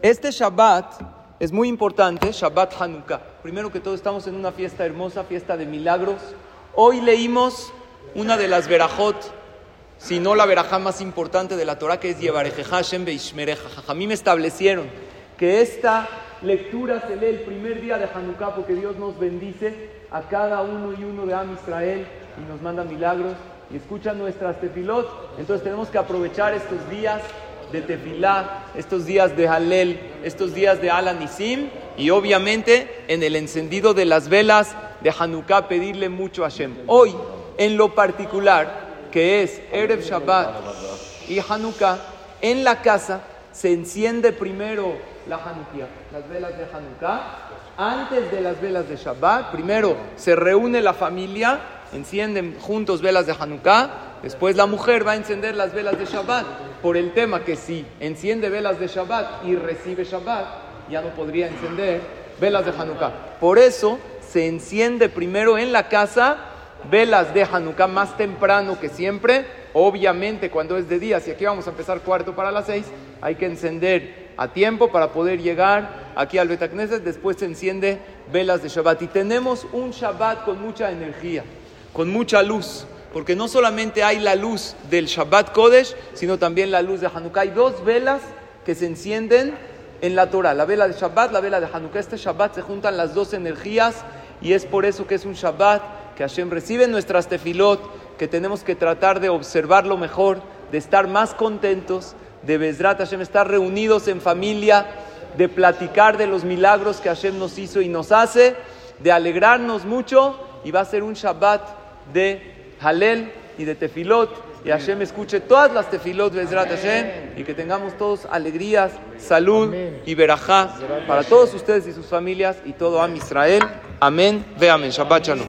Este Shabbat es muy importante, Shabbat Hanukkah. Primero que todo estamos en una fiesta hermosa, fiesta de milagros. Hoy leímos una de las verajot, si no la verajá más importante de la Torah, que es Yevarejeja Hashem Beishmereja. me establecieron que esta lectura se lee el primer día de Hanukkah porque Dios nos bendice a cada uno y uno de Am Israel y nos manda milagros y escucha nuestras tefilot. Entonces tenemos que aprovechar estos días de tefilá, estos días de Halel, estos días de Alanisim y obviamente en el encendido de las velas de Hanukkah pedirle mucho a Hashem. Hoy, en lo particular, que es Erev Shabbat y Hanukkah, en la casa se enciende primero la Hanukkah, las velas de Hanukkah. Antes de las velas de Shabbat, primero se reúne la familia, encienden juntos velas de Hanukkah, después la mujer va a encender las velas de Shabbat, por el tema que si enciende velas de Shabbat y recibe Shabbat, ya no podría encender velas de Hanukkah. Por eso se enciende primero en la casa velas de Hanukkah más temprano que siempre. Obviamente cuando es de día, si aquí vamos a empezar cuarto para las seis, hay que encender a tiempo para poder llegar aquí al Betacneset. Después se enciende velas de Shabbat. Y tenemos un Shabbat con mucha energía, con mucha luz. Porque no solamente hay la luz del Shabbat Kodesh, sino también la luz de Hanukkah. Hay dos velas que se encienden en la Torah, la vela de Shabbat, la vela de Hanukkah. Este Shabbat se juntan las dos energías y es por eso que es un Shabbat que Hashem recibe nuestras tefilot, que tenemos que tratar de observarlo mejor, de estar más contentos, de Bezrat Hashem, estar reunidos en familia, de platicar de los milagros que Hashem nos hizo y nos hace, de alegrarnos mucho y va a ser un Shabbat de Halel y de tefilot y Hashem escuche todas las tefilot Bezrat Hashem y que tengamos todos alegrías, salud y verajá para todos ustedes y sus familias y todo Am Israel. Amén. Ve amén. Shabbat shalom.